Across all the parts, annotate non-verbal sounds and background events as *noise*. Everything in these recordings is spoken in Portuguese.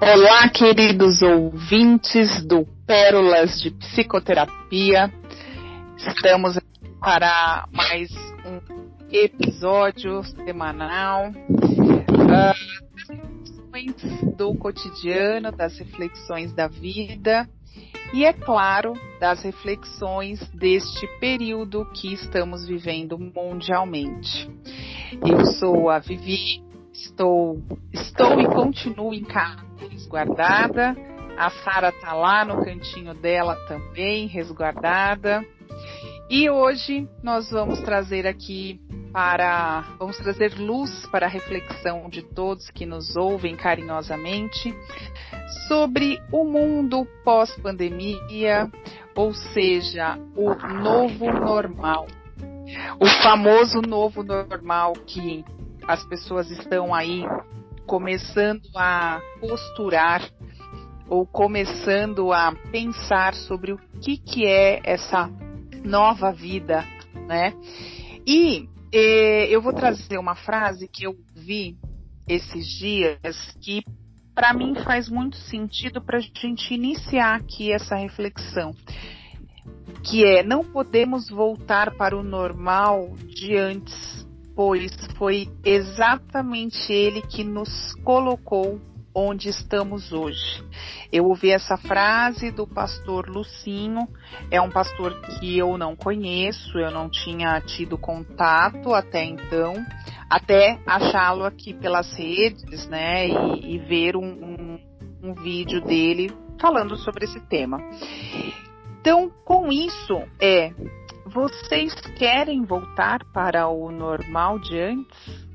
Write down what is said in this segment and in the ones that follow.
Olá, queridos ouvintes do Pérolas de Psicoterapia. Estamos para mais um episódio semanal uh, do cotidiano, das reflexões da vida e, é claro, das reflexões deste período que estamos vivendo mundialmente. Eu sou a Vivi, estou, estou e continuo em casa resguardada. A Sara tá lá no cantinho dela também, resguardada. E hoje nós vamos trazer aqui para vamos trazer luz para a reflexão de todos que nos ouvem carinhosamente sobre o mundo pós-pandemia, ou seja, o novo normal. O famoso novo normal que as pessoas estão aí começando a posturar ou começando a pensar sobre o que, que é essa nova vida, né? E eh, eu vou trazer uma frase que eu vi esses dias que para mim faz muito sentido para a gente iniciar aqui essa reflexão, que é não podemos voltar para o normal de antes pois foi exatamente ele que nos colocou onde estamos hoje. Eu ouvi essa frase do pastor Lucinho, é um pastor que eu não conheço, eu não tinha tido contato até então, até achá-lo aqui pelas redes, né, e, e ver um, um, um vídeo dele falando sobre esse tema. Então, com isso, é vocês querem voltar para o normal de antes?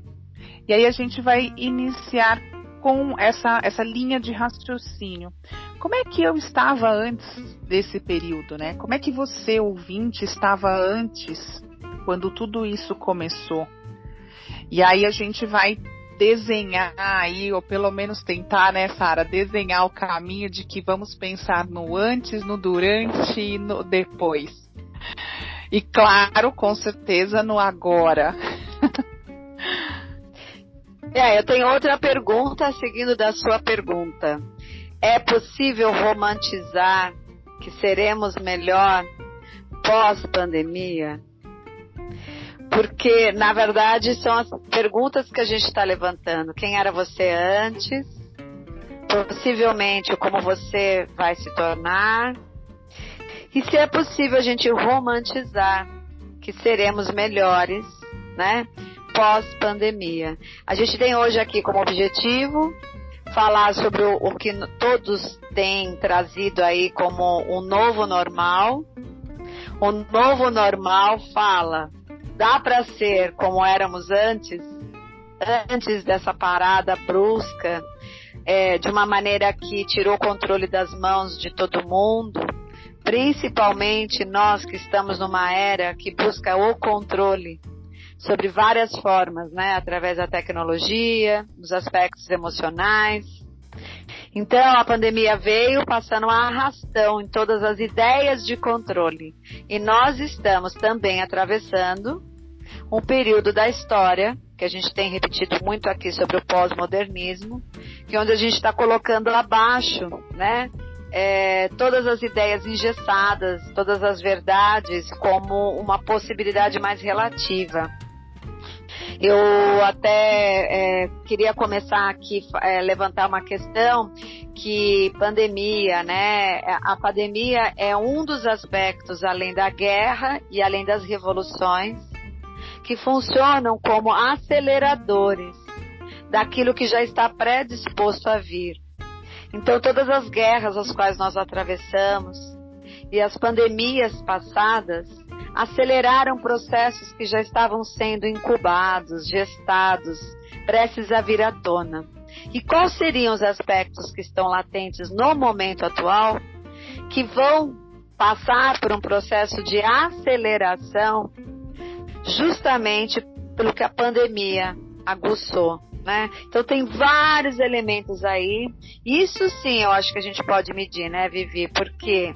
E aí a gente vai iniciar com essa, essa linha de raciocínio. Como é que eu estava antes desse período, né? Como é que você, ouvinte, estava antes, quando tudo isso começou? E aí a gente vai desenhar aí, ou pelo menos tentar, né, Sara, desenhar o caminho de que vamos pensar no antes, no durante e no depois. E claro, com certeza no agora. *laughs* é, eu tenho outra pergunta seguindo da sua pergunta. É possível romantizar que seremos melhor pós-pandemia? Porque, na verdade, são as perguntas que a gente está levantando. Quem era você antes? Possivelmente, como você vai se tornar? E se é possível a gente romantizar que seremos melhores, né? Pós-pandemia. A gente tem hoje aqui como objetivo falar sobre o, o que todos têm trazido aí como um novo normal. O novo normal fala, dá para ser como éramos antes, antes dessa parada brusca, é, de uma maneira que tirou o controle das mãos de todo mundo principalmente nós que estamos numa era que busca o controle sobre várias formas, né, através da tecnologia, dos aspectos emocionais. Então a pandemia veio passando a arrastão em todas as ideias de controle. E nós estamos também atravessando um período da história que a gente tem repetido muito aqui sobre o pós-modernismo, que é onde a gente está colocando abaixo, né, é, todas as ideias engessadas, todas as verdades como uma possibilidade mais relativa. Eu até é, queria começar aqui é, levantar uma questão que pandemia, né? A pandemia é um dos aspectos além da guerra e além das revoluções que funcionam como aceleradores daquilo que já está predisposto a vir. Então, todas as guerras as quais nós atravessamos e as pandemias passadas aceleraram processos que já estavam sendo incubados, gestados, prestes a vir à tona. E quais seriam os aspectos que estão latentes no momento atual que vão passar por um processo de aceleração justamente pelo que a pandemia aguçou? Né? Então tem vários elementos aí. Isso sim, eu acho que a gente pode medir, né, Vivi? Porque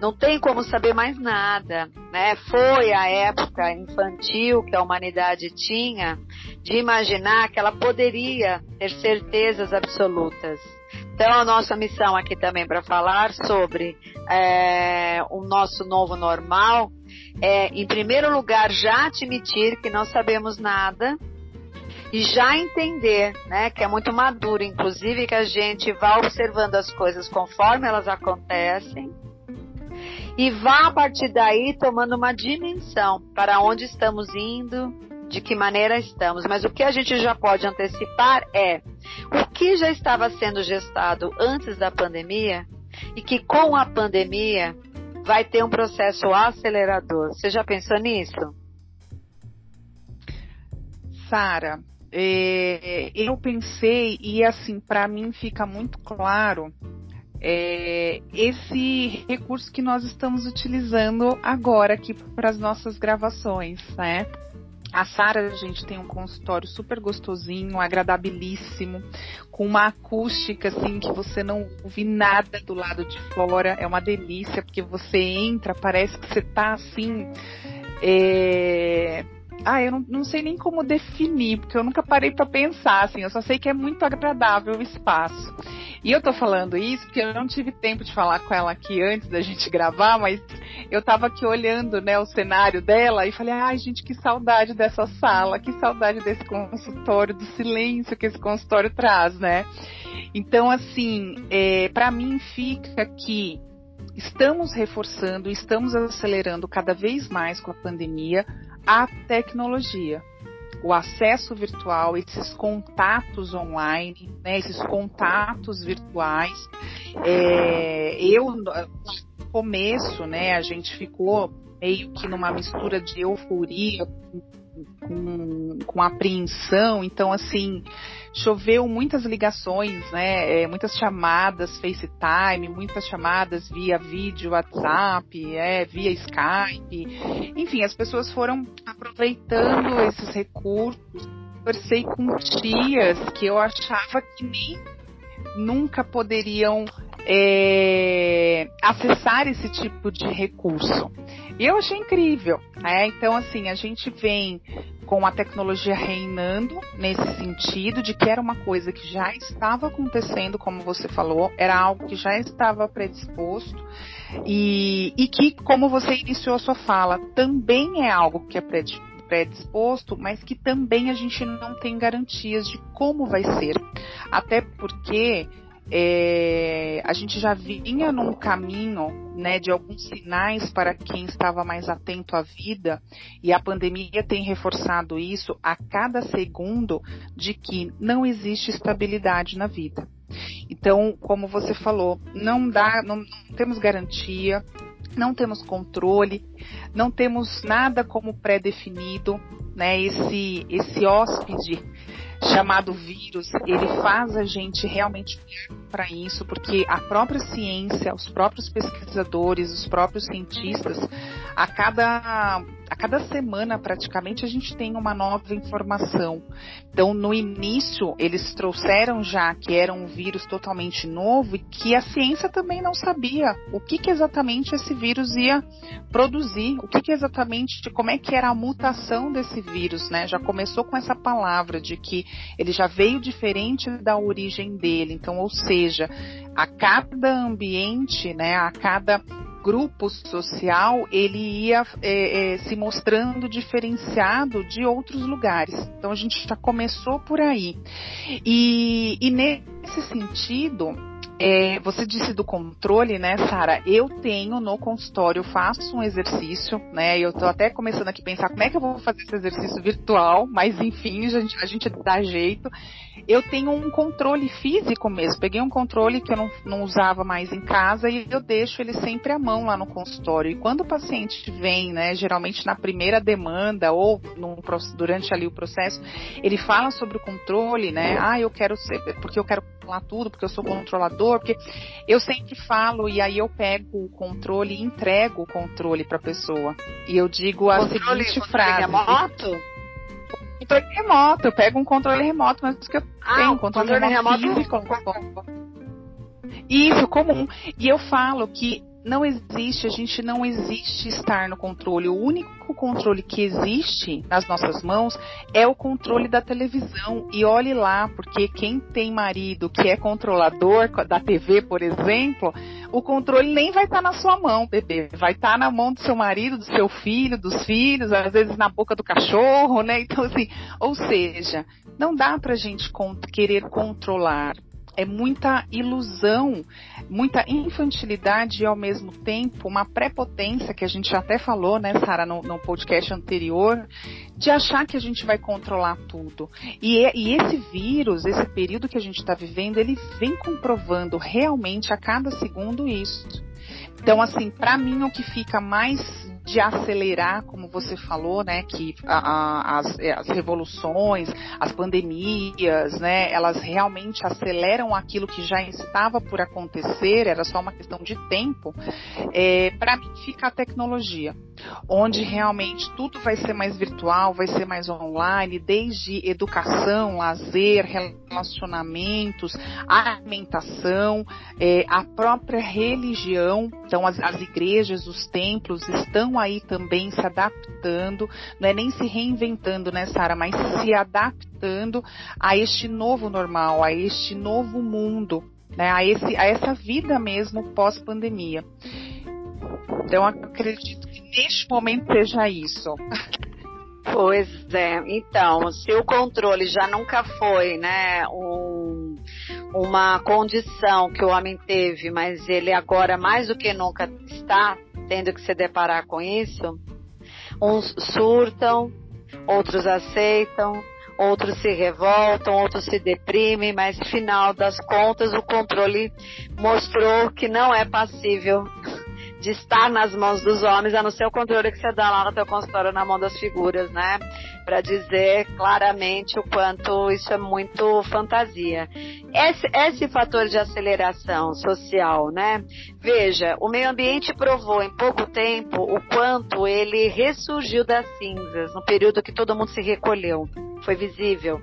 não tem como saber mais nada, né? Foi a época infantil que a humanidade tinha de imaginar que ela poderia ter certezas absolutas. Então, a nossa missão aqui também para falar sobre é, o nosso novo normal é, em primeiro lugar, já admitir que não sabemos nada e já entender, né, que é muito maduro, inclusive que a gente vá observando as coisas conforme elas acontecem e vá a partir daí tomando uma dimensão para onde estamos indo, de que maneira estamos. Mas o que a gente já pode antecipar é o que já estava sendo gestado antes da pandemia e que com a pandemia vai ter um processo acelerador. Você já pensou nisso? Sara, é, eu pensei e assim para mim fica muito claro é, esse recurso que nós estamos utilizando agora aqui para as nossas gravações, né? A Sara, a gente tem um consultório super gostosinho, agradabilíssimo, com uma acústica assim que você não ouve nada do lado de fora. É uma delícia, porque você entra, parece que você tá assim. É... Ah, eu não, não, sei nem como definir, porque eu nunca parei para pensar, assim, eu só sei que é muito agradável o espaço. E eu tô falando isso porque eu não tive tempo de falar com ela aqui antes da gente gravar, mas eu tava aqui olhando, né, o cenário dela e falei, ai, gente, que saudade dessa sala, que saudade desse consultório, do silêncio que esse consultório traz, né? Então, assim, é, para mim fica que estamos reforçando, estamos acelerando cada vez mais com a pandemia a tecnologia o acesso virtual, esses contatos online, né, esses contatos virtuais. É, eu, no começo, né, a gente ficou meio que numa mistura de euforia com, com apreensão, então assim, choveu muitas ligações, né? É, muitas chamadas FaceTime, muitas chamadas via vídeo, WhatsApp, é, via Skype. Enfim, as pessoas foram aproveitando esses recursos. Conversei com tias que eu achava que nem nunca poderiam é, acessar esse tipo de recurso. E eu achei incrível. Né? Então, assim, a gente vem com a tecnologia reinando nesse sentido de que era uma coisa que já estava acontecendo, como você falou, era algo que já estava predisposto e, e que, como você iniciou a sua fala, também é algo que é predisposto, mas que também a gente não tem garantias de como vai ser. Até porque é, a gente já vinha num caminho né, de alguns sinais para quem estava mais atento à vida, e a pandemia tem reforçado isso a cada segundo de que não existe estabilidade na vida. Então, como você falou, não dá, não, não temos garantia, não temos controle, não temos nada como pré-definido, né? Esse esse hóspede chamado vírus, ele faz a gente realmente para isso, porque a própria ciência, os próprios pesquisadores, os próprios cientistas, a cada a cada semana praticamente a gente tem uma nova informação. Então, no início, eles trouxeram já que era um vírus totalmente novo e que a ciência também não sabia o que, que exatamente esse vírus ia produzir, o que, que exatamente, como é que era a mutação desse vírus, né? Já começou com essa palavra de que ele já veio diferente da origem dele. Então, ou seja, a cada ambiente, né, a cada grupo social ele ia é, é, se mostrando diferenciado de outros lugares. Então a gente já começou por aí. E, e nesse sentido, é, você disse do controle, né, Sara? Eu tenho no consultório, faço um exercício, né? Eu tô até começando aqui a pensar como é que eu vou fazer esse exercício virtual, mas enfim, a gente, a gente dá jeito. Eu tenho um controle físico mesmo. Peguei um controle que eu não, não usava mais em casa e eu deixo ele sempre à mão lá no consultório. E quando o paciente vem, né, geralmente na primeira demanda ou no, durante ali o processo, ele fala sobre o controle, né? Ah, eu quero ser, porque eu quero controlar tudo, porque eu sou controlador, porque eu sempre falo e aí eu pego o controle e entrego o controle para a pessoa. E eu digo a controle, seguinte controle frase. Remoto? Controle remoto, eu pego um controle remoto, mas que eu ah, tenho um controle, controle remoto, remoto físico. Isso, comum. E eu falo que não existe, a gente não existe estar no controle. O único controle que existe nas nossas mãos é o controle da televisão. E olhe lá, porque quem tem marido que é controlador da TV, por exemplo, o controle nem vai estar tá na sua mão, bebê. Vai estar tá na mão do seu marido, do seu filho, dos filhos, às vezes na boca do cachorro, né? Então, assim, ou seja, não dá pra gente querer controlar é muita ilusão, muita infantilidade e ao mesmo tempo uma prepotência que a gente até falou, né, Sara, no, no, podcast anterior, de achar que a gente vai controlar tudo. E, e esse vírus, esse período que a gente está vivendo, ele vem comprovando realmente a cada segundo isso. Então, assim, para mim o que fica mais de acelerar, como você falou, né, que a, a, as, é, as, revoluções, as pandemias, né, elas realmente aceleram aquilo que já estava por acontecer, era só uma questão de tempo. É, Para mim fica a tecnologia, onde realmente tudo vai ser mais virtual, vai ser mais online, desde educação, lazer, relacionamentos, alimentação, é, a própria religião. Então as, as igrejas, os templos estão aí também se adaptando, não é nem se reinventando, né, Sara, mas se adaptando a este novo normal, a este novo mundo, né, a, esse, a essa vida mesmo pós-pandemia. Então, acredito neste momento seja isso. *laughs* Pois é, então, se o controle já nunca foi, né, um, uma condição que o homem teve, mas ele agora mais do que nunca está tendo que se deparar com isso, uns surtam, outros aceitam, outros se revoltam, outros se deprimem, mas final das contas o controle mostrou que não é passível de estar nas mãos dos homens, a não ser o controle que você dá lá no teu consultório na mão das figuras, né? Para dizer claramente o quanto isso é muito fantasia. Esse, esse fator de aceleração social, né? Veja, o meio ambiente provou em pouco tempo o quanto ele ressurgiu das cinzas, no período que todo mundo se recolheu. Foi visível.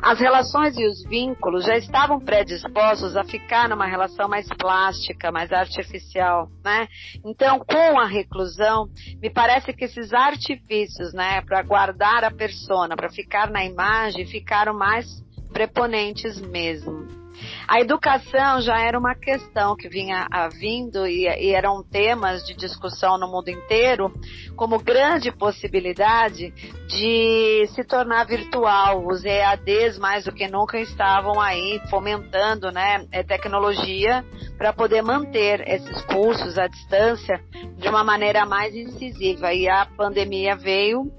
As relações e os vínculos já estavam predispostos a ficar numa relação mais plástica, mais artificial, né? Então, com a reclusão, me parece que esses artifícios, né, para guardar a persona, para ficar na imagem, ficaram mais preponentes mesmo. A educação já era uma questão que vinha vindo e, e eram temas de discussão no mundo inteiro, como grande possibilidade de se tornar virtual. Os EADs, mais do que nunca, estavam aí fomentando né, é, tecnologia para poder manter esses cursos à distância de uma maneira mais incisiva. E a pandemia veio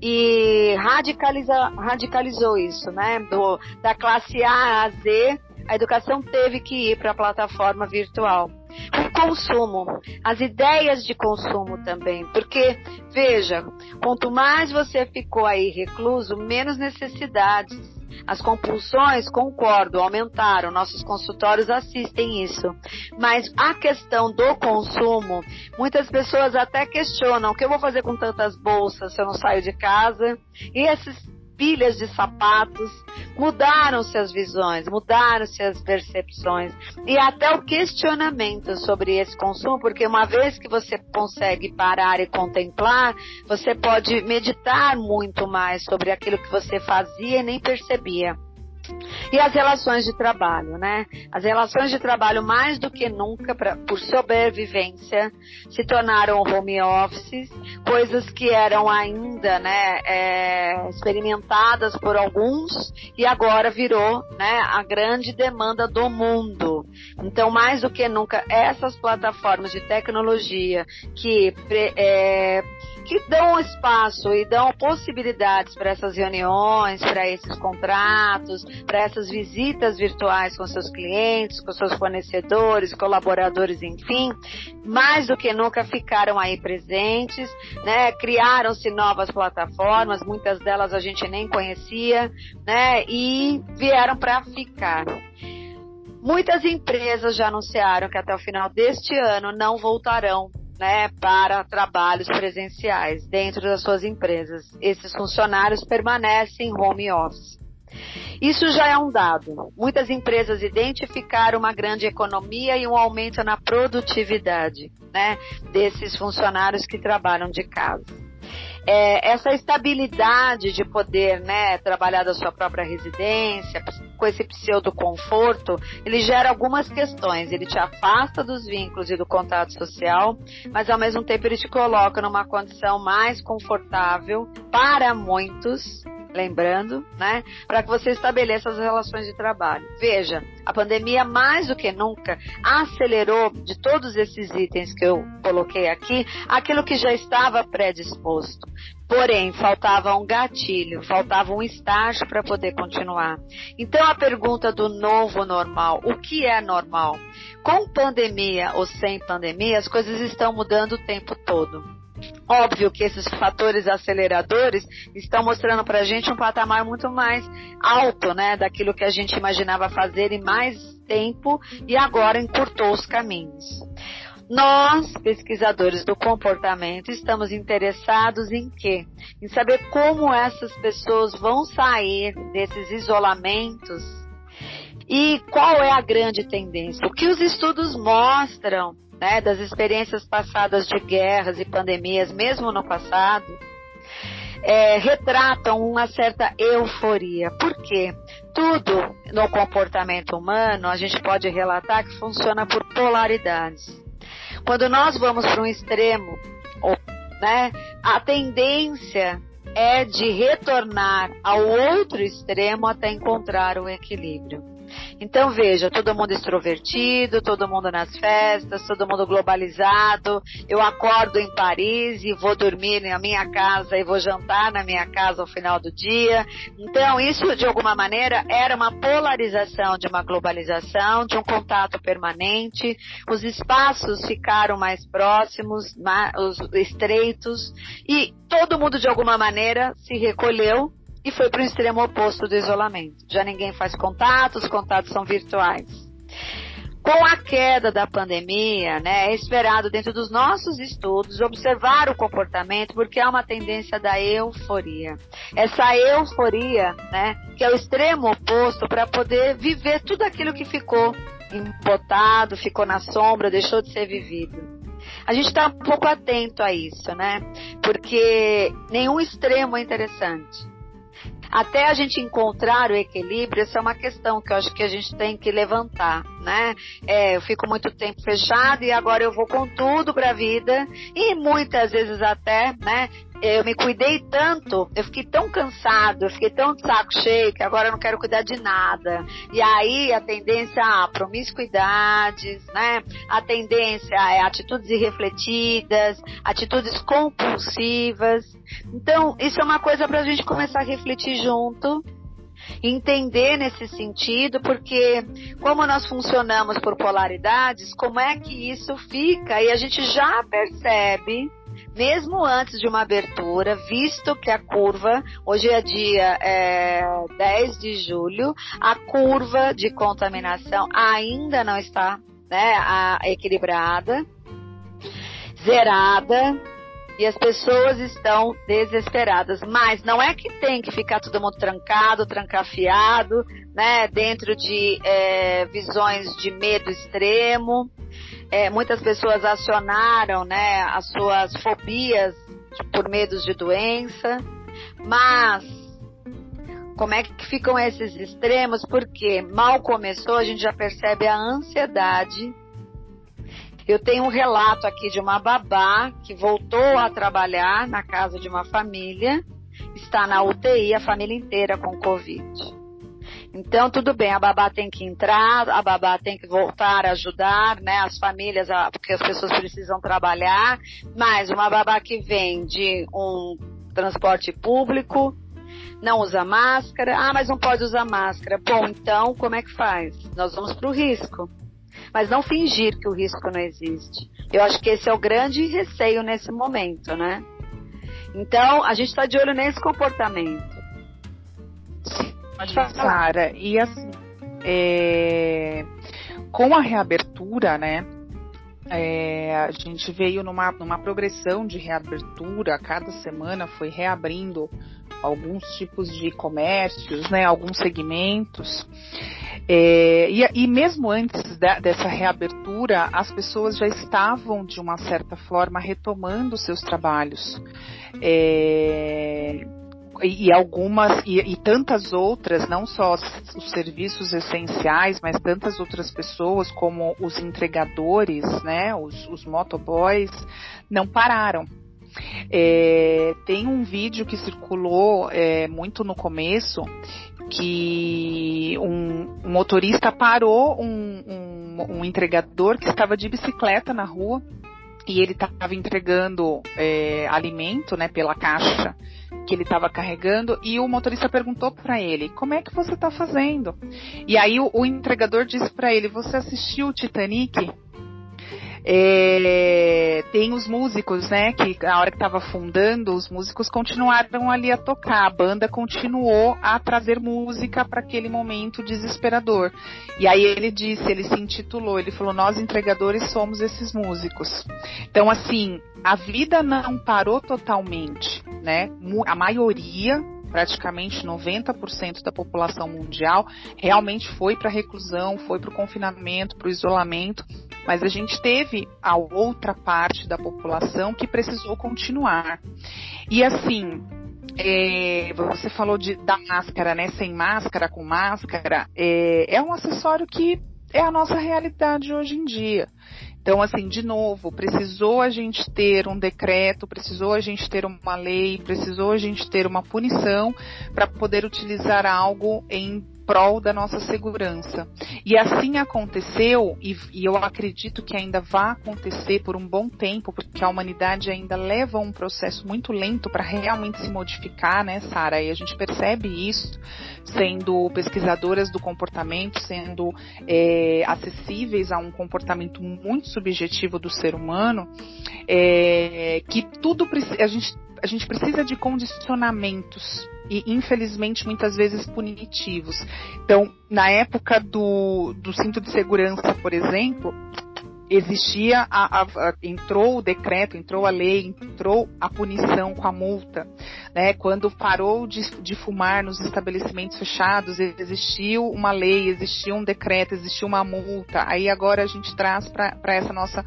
e radicaliza, radicalizou isso, né? Do, da classe A a Z a educação teve que ir para a plataforma virtual. O consumo, as ideias de consumo também, porque veja, quanto mais você ficou aí recluso, menos necessidades. As compulsões, concordo, aumentaram. Nossos consultórios assistem isso. Mas a questão do consumo, muitas pessoas até questionam: o que eu vou fazer com tantas bolsas se eu não saio de casa? E esses pilhas de sapatos, mudaram-se as visões, mudaram-se as percepções e até o questionamento sobre esse consumo, porque uma vez que você consegue parar e contemplar, você pode meditar muito mais sobre aquilo que você fazia e nem percebia. E as relações de trabalho, né? As relações de trabalho, mais do que nunca, pra, por sobrevivência, se tornaram home offices, coisas que eram ainda, né, é, experimentadas por alguns e agora virou, né, a grande demanda do mundo. Então, mais do que nunca, essas plataformas de tecnologia que é, que dão espaço e dão possibilidades para essas reuniões, para esses contratos, para essas visitas virtuais com seus clientes, com seus fornecedores, colaboradores, enfim, mais do que nunca ficaram aí presentes, né? Criaram-se novas plataformas, muitas delas a gente nem conhecia, né? E vieram para ficar. Muitas empresas já anunciaram que até o final deste ano não voltarão né, para trabalhos presenciais dentro das suas empresas. Esses funcionários permanecem em home office. Isso já é um dado. Muitas empresas identificaram uma grande economia e um aumento na produtividade né, desses funcionários que trabalham de casa. É, essa estabilidade de poder né, trabalhar da sua própria residência, com esse pseudo conforto, ele gera algumas questões. Ele te afasta dos vínculos e do contato social, mas ao mesmo tempo ele te coloca numa condição mais confortável para muitos lembrando, né, para que você estabeleça as relações de trabalho. Veja, a pandemia mais do que nunca acelerou de todos esses itens que eu coloquei aqui, aquilo que já estava predisposto. Porém, faltava um gatilho, faltava um estágio para poder continuar. Então, a pergunta do novo normal: o que é normal? Com pandemia ou sem pandemia, as coisas estão mudando o tempo todo. Óbvio que esses fatores aceleradores estão mostrando para a gente um patamar muito mais alto, né, daquilo que a gente imaginava fazer em mais tempo e agora encurtou os caminhos. Nós, pesquisadores do comportamento, estamos interessados em quê? Em saber como essas pessoas vão sair desses isolamentos e qual é a grande tendência. O que os estudos mostram né, das experiências passadas de guerras e pandemias, mesmo no passado, é, retratam uma certa euforia. Por quê? Tudo no comportamento humano a gente pode relatar que funciona por polaridades. Quando nós vamos para um extremo, né, a tendência é de retornar ao outro extremo até encontrar o equilíbrio. Então veja, todo mundo extrovertido, todo mundo nas festas, todo mundo globalizado. Eu acordo em Paris e vou dormir na minha casa e vou jantar na minha casa ao final do dia. Então isso de alguma maneira era uma polarização de uma globalização, de um contato permanente. Os espaços ficaram mais próximos, os estreitos e todo mundo de alguma maneira se recolheu e foi para o extremo oposto do isolamento. Já ninguém faz contatos, os contatos são virtuais. Com a queda da pandemia, né, é esperado dentro dos nossos estudos observar o comportamento porque há uma tendência da euforia. Essa euforia, né, que é o extremo oposto para poder viver tudo aquilo que ficou embotado, ficou na sombra, deixou de ser vivido. A gente está um pouco atento a isso, né? Porque nenhum extremo é interessante até a gente encontrar o equilíbrio, essa é uma questão que eu acho que a gente tem que levantar, né? É, eu fico muito tempo fechado e agora eu vou com tudo para a vida e muitas vezes até, né? Eu me cuidei tanto, eu fiquei tão cansado, eu fiquei tão de saco cheio que agora eu não quero cuidar de nada. E aí a tendência a promiscuidades, né? A tendência é atitudes irrefletidas, atitudes compulsivas. Então, isso é uma coisa para a gente começar a refletir junto entender nesse sentido, porque como nós funcionamos por polaridades, como é que isso fica? E a gente já percebe mesmo antes de uma abertura, visto que a curva, hoje é dia é, 10 de julho, a curva de contaminação ainda não está né, a, equilibrada, zerada, e as pessoas estão desesperadas. Mas não é que tem que ficar todo mundo trancado, trancafiado, né, dentro de é, visões de medo extremo é, muitas pessoas acionaram né, as suas fobias por medos de doença, mas como é que ficam esses extremos? Porque mal começou, a gente já percebe a ansiedade. Eu tenho um relato aqui de uma babá que voltou a trabalhar na casa de uma família, está na UTI, a família inteira com Covid. Então, tudo bem, a babá tem que entrar, a babá tem que voltar a ajudar, né, as famílias, porque as pessoas precisam trabalhar, mas uma babá que vem de um transporte público, não usa máscara, ah, mas não pode usar máscara. Bom, então, como é que faz? Nós vamos para o risco. Mas não fingir que o risco não existe. Eu acho que esse é o grande receio nesse momento, né? Então, a gente está de olho nesse comportamento. Pode Sara, e assim, é, com a reabertura, né? É, a gente veio numa, numa progressão de reabertura, cada semana foi reabrindo alguns tipos de comércios, né, alguns segmentos. É, e, e, mesmo antes da, dessa reabertura, as pessoas já estavam, de uma certa forma, retomando seus trabalhos. É, e algumas e, e, tantas outras, não só os serviços essenciais, mas tantas outras pessoas como os entregadores, né, os, os motoboys, não pararam. É, tem um vídeo que circulou é, muito no começo que um, um motorista parou um, um, um entregador que estava de bicicleta na rua e ele estava entregando é, alimento, né, pela caixa que ele estava carregando e o motorista perguntou para ele: "Como é que você está fazendo?" E aí o, o entregador disse para ele: "Você assistiu o Titanic?" É, tem os músicos, né? Que na hora que estava fundando, os músicos continuaram ali a tocar. A banda continuou a trazer música para aquele momento desesperador. E aí ele disse, ele se intitulou, ele falou: Nós entregadores somos esses músicos. Então, assim, a vida não parou totalmente, né? A maioria praticamente 90% da população mundial realmente foi para a reclusão, foi para o confinamento, para o isolamento, mas a gente teve a outra parte da população que precisou continuar. E assim, é, você falou de, da máscara, né? Sem máscara, com máscara, é, é um acessório que é a nossa realidade hoje em dia. Então, assim, de novo, precisou a gente ter um decreto, precisou a gente ter uma lei, precisou a gente ter uma punição para poder utilizar algo em prol da nossa segurança. E assim aconteceu, e, e, eu acredito que ainda vai acontecer por um bom tempo, porque a humanidade ainda leva um processo muito lento para realmente se modificar, né, Sara? E a gente percebe isso sendo pesquisadoras do comportamento, sendo é, acessíveis a um comportamento muito subjetivo do ser humano, é, que tudo a gente a gente precisa de condicionamentos e infelizmente muitas vezes punitivos. Então, na época do, do cinto de segurança, por exemplo, existia a, a, a, entrou o decreto, entrou a lei, entrou a punição com a multa, né? Quando parou de, de fumar nos estabelecimentos fechados, existiu uma lei, existiu um decreto, existiu uma multa. Aí agora a gente traz para essa nossa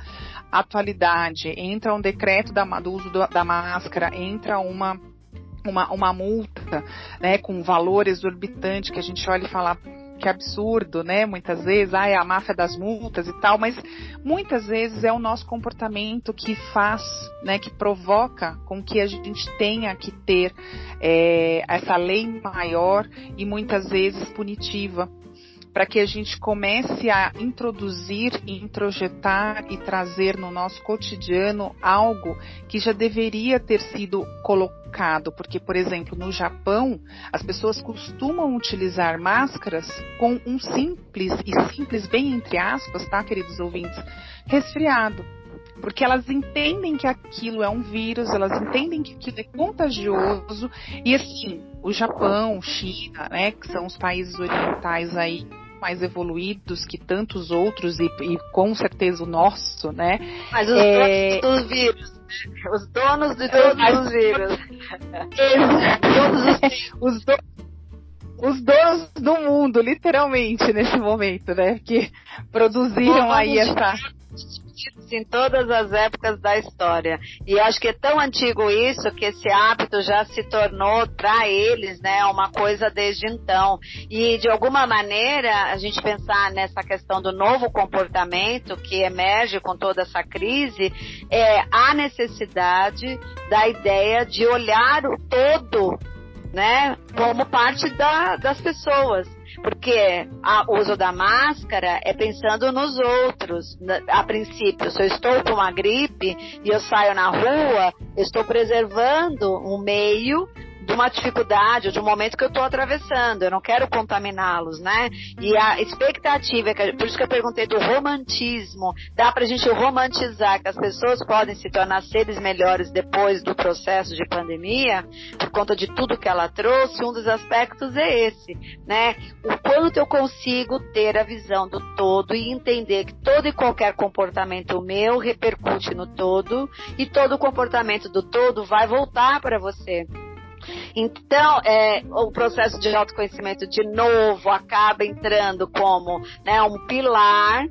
atualidade, entra um decreto da, do uso do, da máscara, entra uma uma, uma multa, né, com valor exorbitante que a gente olha e fala que absurdo, né? Muitas vezes, ah, é a máfia das multas e tal, mas muitas vezes é o nosso comportamento que faz, né, que provoca com que a gente tenha que ter é, essa lei maior e muitas vezes punitiva para que a gente comece a introduzir, introjetar e trazer no nosso cotidiano algo que já deveria ter sido colocado, porque, por exemplo, no Japão, as pessoas costumam utilizar máscaras com um simples, e simples bem entre aspas, tá, queridos ouvintes, resfriado. Porque elas entendem que aquilo é um vírus, elas entendem que aquilo é contagioso. E assim, o Japão, China, né, que são os países orientais aí mais evoluídos que tantos outros e, e com certeza o nosso, né? Mas os é... donos do vírus, né? os donos de *laughs* todos Mas... os vírus. os, *laughs* os, do... os donos do mundo, literalmente, nesse momento, né? Que produziram aí essa em todas as épocas da história. E acho que é tão antigo isso que esse hábito já se tornou para eles, né, uma coisa desde então. E de alguma maneira, a gente pensar nessa questão do novo comportamento que emerge com toda essa crise, é a necessidade da ideia de olhar o todo, né, como parte da, das pessoas. Porque o uso da máscara é pensando nos outros. A princípio, se eu estou com uma gripe e eu saio na rua, eu estou preservando um meio de uma dificuldade, de um momento que eu estou atravessando. Eu não quero contaminá-los, né? E a expectativa, é por isso que eu perguntei do romantismo, dá para a gente romantizar que as pessoas podem se tornar seres melhores depois do processo de pandemia, por conta de tudo que ela trouxe. Um dos aspectos é esse, né? O quanto eu consigo ter a visão do todo e entender que todo e qualquer comportamento meu repercute no todo e todo comportamento do todo vai voltar para você Então, é, o processo de autoconhecimento, de novo, acaba entrando como né, um pilar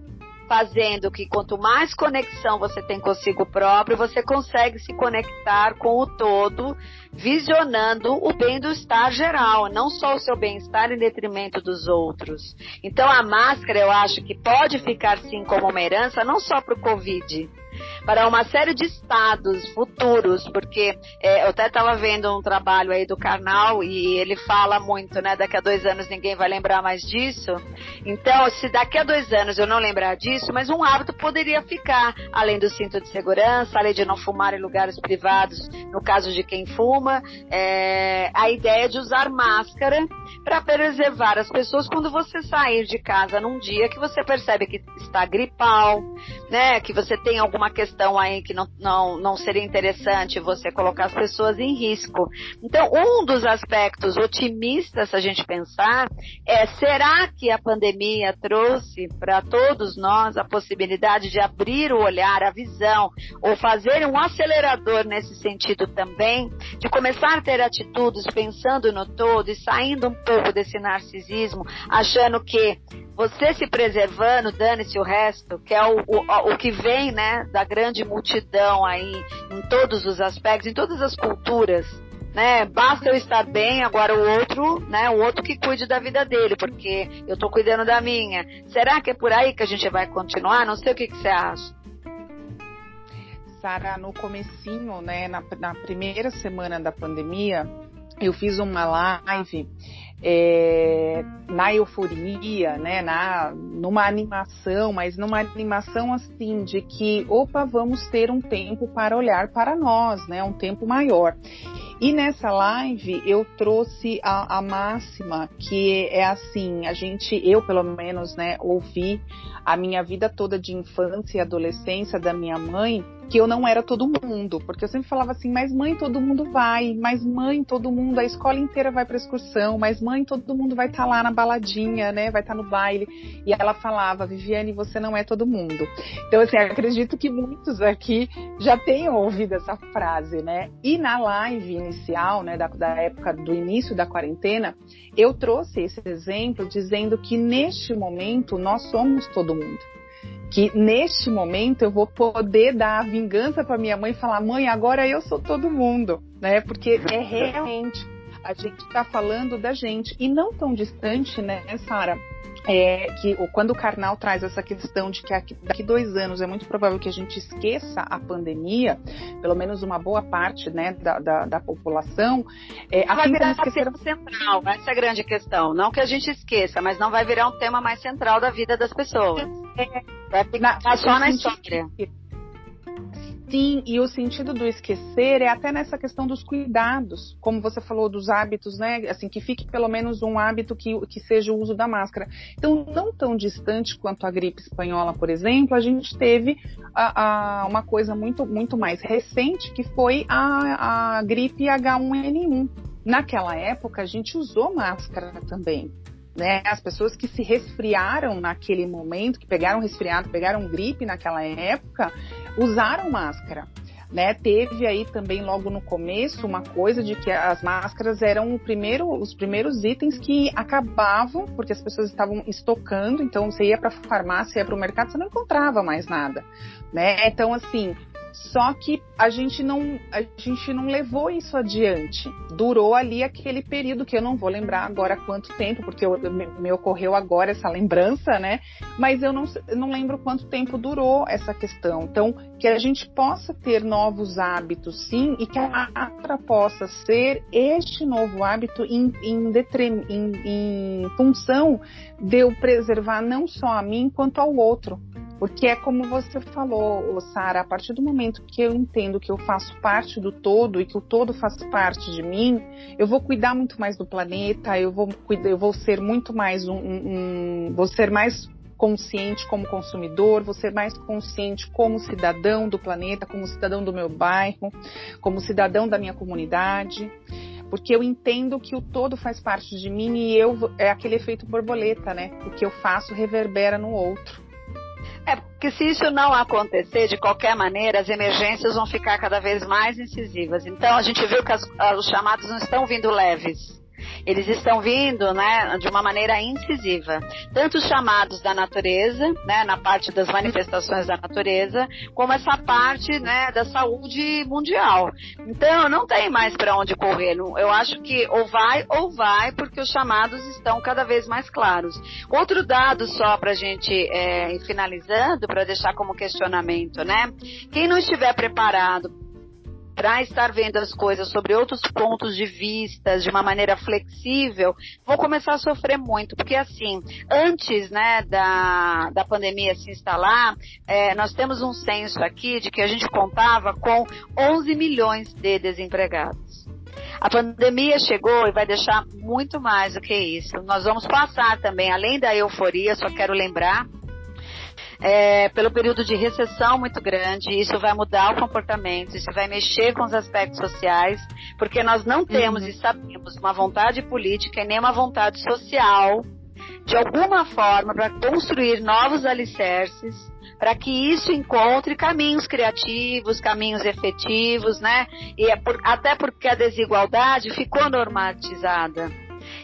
fazendo que quanto mais conexão você tem consigo próprio, você consegue se conectar com o todo, visionando o bem-estar geral, não só o seu bem-estar em detrimento dos outros. Então a máscara, eu acho que pode ficar sim como uma herança, não só para o Covid, para uma série de estados futuros, porque é, eu até estava vendo um trabalho aí do Karnal e ele fala muito, né? Daqui a dois anos ninguém vai lembrar mais disso. Então, se daqui a dois anos eu não lembrar disso, mas um hábito poderia ficar, além do cinto de segurança, além de não fumar em lugares privados, no caso de quem fuma, é, a ideia de usar máscara para preservar as pessoas quando você sair de casa num dia que você percebe que está gripal, né? Que você tem alguma questão aí que não, não, não seria interessante você colocar as pessoas em risco. Então, um dos aspectos otimistas, se a gente pensar, é será que a pandemia trouxe para todos nós a possibilidade de abrir o olhar, a visão, ou fazer um acelerador nesse sentido também, de começar a ter atitudes pensando no todo e saindo um pouco desse narcisismo, achando que você se preservando, dane-se o resto, que é o, o, o que vem, né, da grande multidão aí, em todos os aspectos, em todas as culturas, né? Basta eu estar bem, agora o outro, né? O outro que cuide da vida dele, porque eu tô cuidando da minha. Será que é por aí que a gente vai continuar? Não sei o que, que você acha. Sara, no comecinho, né, na, na primeira semana da pandemia, eu fiz uma live é, na euforia, né, na, numa animação, mas numa animação assim de que, opa, vamos ter um tempo para olhar para nós, né, um tempo maior. E nessa live eu trouxe a, a máxima que é assim, a gente, eu pelo menos, né, ouvi a minha vida toda de infância e adolescência da minha mãe que eu não era todo mundo, porque eu sempre falava assim, mas mãe, todo mundo vai, mas mãe, todo mundo, a escola inteira vai para excursão, mas mãe, todo mundo vai estar tá lá na baladinha, né, vai estar tá no baile. E ela falava, Viviane, você não é todo mundo. Então, assim, acredito que muitos aqui já tenham ouvido essa frase, né? E na live inicial, né, da, da época do início da quarentena, eu trouxe esse exemplo dizendo que neste momento nós somos todo mundo que neste momento eu vou poder dar a vingança para minha mãe e falar: mãe, agora eu sou todo mundo, né? Porque é realmente a gente está falando da gente e não tão distante, né, Sara? É, que quando o Karnal traz essa questão de que daqui dois anos é muito provável que a gente esqueça a pandemia, pelo menos uma boa parte né, da, da, da população, é, vai virar esquecer... tema central, essa é a grande questão. Não que a gente esqueça, mas não vai virar um tema mais central da vida das pessoas. É, Vai ficar só na história. Sim, e o sentido do esquecer é até nessa questão dos cuidados, como você falou dos hábitos, né? Assim, que fique pelo menos um hábito que, que seja o uso da máscara. Então, não tão distante quanto a gripe espanhola, por exemplo, a gente teve a, a, uma coisa muito, muito mais recente, que foi a, a gripe H1N1. Naquela época, a gente usou máscara também. Né, as pessoas que se resfriaram naquele momento, que pegaram resfriado, pegaram gripe naquela época, usaram máscara. Né, teve aí também logo no começo uma coisa de que as máscaras eram primeiro, os primeiros itens que acabavam, porque as pessoas estavam estocando, então você ia para a farmácia, ia para o mercado, você não encontrava mais nada. Né? Então, assim, só que a gente não a gente não levou isso adiante. Durou ali aquele período que eu não vou lembrar agora quanto tempo, porque eu, me, me, ocorreu agora essa lembrança, né? Mas eu não, não lembro quanto tempo durou essa questão. Então, que a gente possa ter novos hábitos, sim, e que a máscara possa ser este novo hábito em, em, em, em função de eu preservar não só a mim quanto ao outro. Porque é como você falou, Sara, a partir do momento que eu entendo que eu faço parte do todo e que o todo faz parte de mim, eu vou cuidar muito mais do planeta, eu vou, eu vou ser muito mais um, um vou ser mais consciente como consumidor, vou ser mais consciente como cidadão do planeta, como cidadão do meu bairro, como cidadão da minha comunidade, porque eu entendo que o todo faz parte de mim e eu é aquele efeito borboleta, né? O que eu faço reverbera no outro. É, porque se isso não acontecer, de qualquer maneira, as emergências vão ficar cada vez mais incisivas. Então, a gente viu que as, os chamados não estão vindo leves eles estão vindo, né, de uma maneira incisiva. Tanto os chamados da natureza, né, na parte das manifestações da natureza, como essa parte, né, da saúde mundial. Então, não tem mais para onde correr. Eu acho que ou vai ou vai, porque os chamados estão cada vez mais claros. Outro dado só para a gente é, finalizando, para deixar como questionamento, né? Quem não estiver preparado para estar vendo as coisas sobre outros pontos de vista, de uma maneira flexível, vou começar a sofrer muito, porque assim, antes, né, da, da pandemia se instalar, é, nós temos um censo aqui de que a gente contava com 11 milhões de desempregados. A pandemia chegou e vai deixar muito mais do que isso. Nós vamos passar também, além da euforia, só quero lembrar, é, pelo período de recessão muito grande. Isso vai mudar o comportamento, isso vai mexer com os aspectos sociais, porque nós não temos uhum. e sabemos uma vontade política e nem uma vontade social, de alguma forma, para construir novos alicerces, para que isso encontre caminhos criativos, caminhos efetivos, né? E é por, até porque a desigualdade ficou normatizada.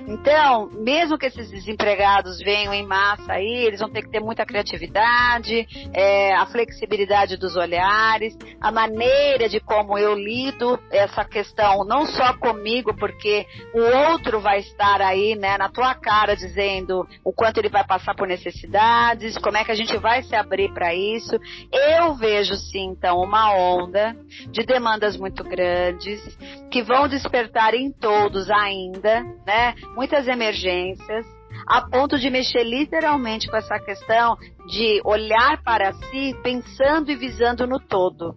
Então, mesmo que esses desempregados venham em massa aí, eles vão ter que ter muita criatividade, é, a flexibilidade dos olhares, a maneira de como eu lido essa questão, não só comigo, porque o outro vai estar aí, né, na tua cara dizendo o quanto ele vai passar por necessidades, como é que a gente vai se abrir para isso. Eu vejo sim, então, uma onda de demandas muito grandes que vão despertar em todos ainda, né? Muitas emergências, a ponto de mexer literalmente com essa questão de olhar para si pensando e visando no todo.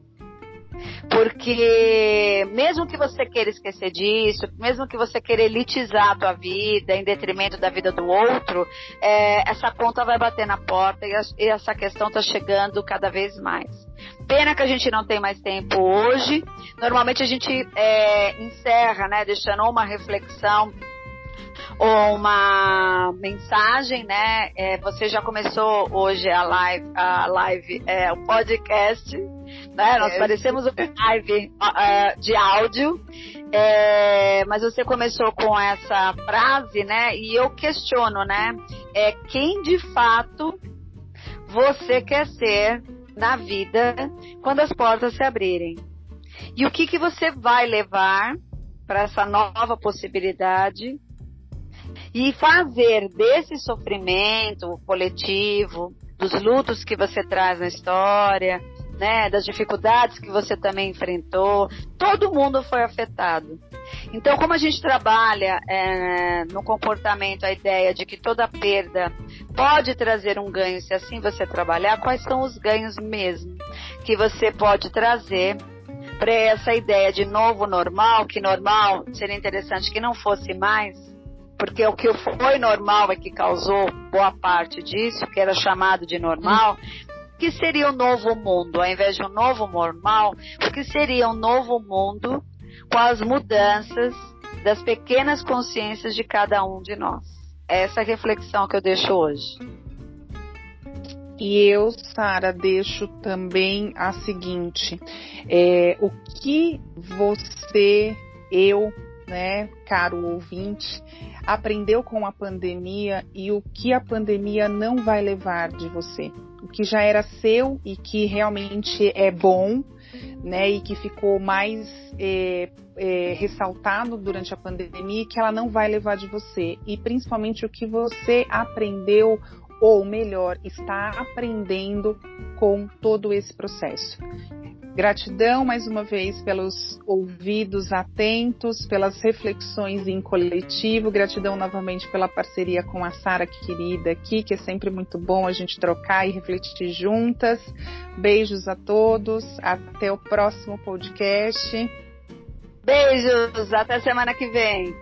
Porque mesmo que você queira esquecer disso, mesmo que você queira elitizar a tua vida em detrimento da vida do outro, é, essa conta vai bater na porta e, a, e essa questão está chegando cada vez mais. Pena que a gente não tem mais tempo hoje. Normalmente a gente é, encerra, né, deixando uma reflexão uma mensagem, né? É, você já começou hoje a live, a live, é, o podcast, né? Nós é. parecemos uma live uh, de áudio, é, mas você começou com essa frase, né? E eu questiono, né? É quem de fato você quer ser na vida quando as portas se abrirem? E o que que você vai levar para essa nova possibilidade e fazer desse sofrimento coletivo, dos lutos que você traz na história, né, das dificuldades que você também enfrentou, todo mundo foi afetado. Então, como a gente trabalha é, no comportamento a ideia de que toda perda pode trazer um ganho, se assim você trabalhar, quais são os ganhos mesmo que você pode trazer para essa ideia de novo normal, que normal seria interessante que não fosse mais, porque o que foi normal é que causou boa parte disso, que era chamado de normal. Que seria o um novo mundo? Ao invés de um novo normal, o que seria um novo mundo com as mudanças das pequenas consciências de cada um de nós? Essa é a reflexão que eu deixo hoje. E eu, Sara, deixo também a seguinte: é, o que você, eu, né, caro ouvinte, aprendeu com a pandemia e o que a pandemia não vai levar de você. O que já era seu e que realmente é bom, né, e que ficou mais é, é, ressaltado durante a pandemia, que ela não vai levar de você. E principalmente o que você aprendeu, ou melhor, está aprendendo com todo esse processo. Gratidão mais uma vez pelos ouvidos atentos, pelas reflexões em coletivo. Gratidão novamente pela parceria com a Sara querida aqui, que é sempre muito bom a gente trocar e refletir juntas. Beijos a todos. Até o próximo podcast. Beijos. Até semana que vem.